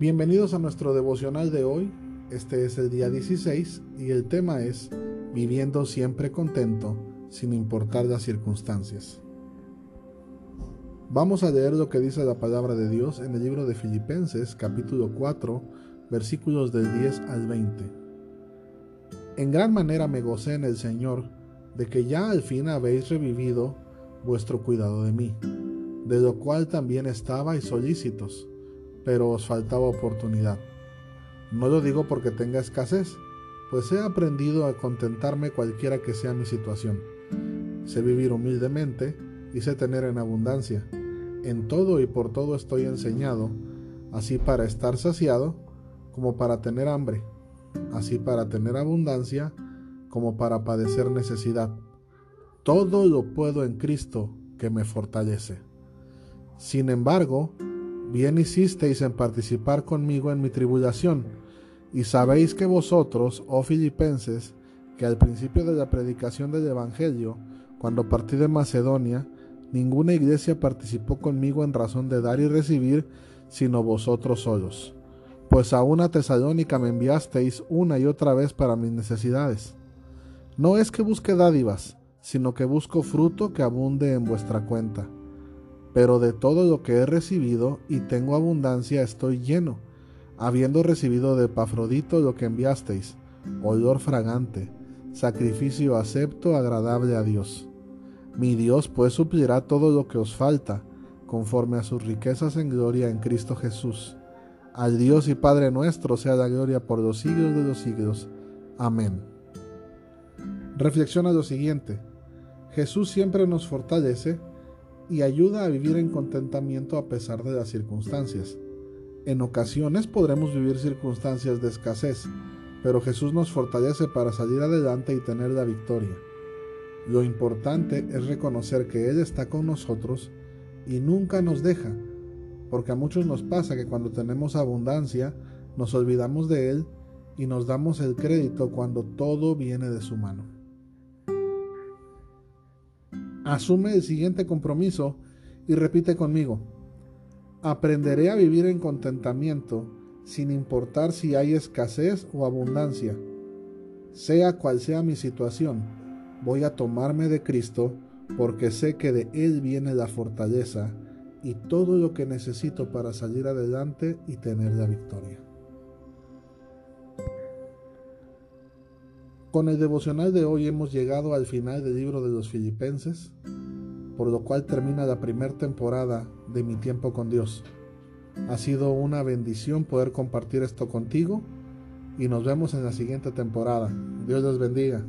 Bienvenidos a nuestro devocional de hoy. Este es el día 16 y el tema es Viviendo siempre contento sin importar las circunstancias. Vamos a leer lo que dice la palabra de Dios en el libro de Filipenses capítulo 4 versículos del 10 al 20. En gran manera me gocé en el Señor de que ya al fin habéis revivido vuestro cuidado de mí, de lo cual también estabais solícitos pero os faltaba oportunidad. No lo digo porque tenga escasez, pues he aprendido a contentarme cualquiera que sea mi situación. Sé vivir humildemente y sé tener en abundancia. En todo y por todo estoy enseñado, así para estar saciado como para tener hambre, así para tener abundancia como para padecer necesidad. Todo lo puedo en Cristo que me fortalece. Sin embargo, bien hicisteis en participar conmigo en mi tribulación, y sabéis que vosotros, oh filipenses, que al principio de la predicación del Evangelio, cuando partí de Macedonia, ninguna iglesia participó conmigo en razón de dar y recibir, sino vosotros solos. Pues a una Tesalónica me enviasteis una y otra vez para mis necesidades. No es que busque dádivas, sino que busco fruto que abunde en vuestra cuenta pero de todo lo que he recibido y tengo abundancia estoy lleno, habiendo recibido de Pafrodito lo que enviasteis, olor fragante, sacrificio acepto, agradable a Dios. Mi Dios pues suplirá todo lo que os falta, conforme a sus riquezas en gloria en Cristo Jesús. Al Dios y Padre nuestro sea la gloria por los siglos de los siglos. Amén. Reflexiona lo siguiente. Jesús siempre nos fortalece y ayuda a vivir en contentamiento a pesar de las circunstancias. En ocasiones podremos vivir circunstancias de escasez, pero Jesús nos fortalece para salir adelante y tener la victoria. Lo importante es reconocer que Él está con nosotros y nunca nos deja, porque a muchos nos pasa que cuando tenemos abundancia nos olvidamos de Él y nos damos el crédito cuando todo viene de su mano. Asume el siguiente compromiso y repite conmigo. Aprenderé a vivir en contentamiento sin importar si hay escasez o abundancia. Sea cual sea mi situación, voy a tomarme de Cristo porque sé que de Él viene la fortaleza y todo lo que necesito para salir adelante y tener la victoria. Con el devocional de hoy hemos llegado al final del libro de los Filipenses, por lo cual termina la primera temporada de mi tiempo con Dios. Ha sido una bendición poder compartir esto contigo y nos vemos en la siguiente temporada. Dios los bendiga.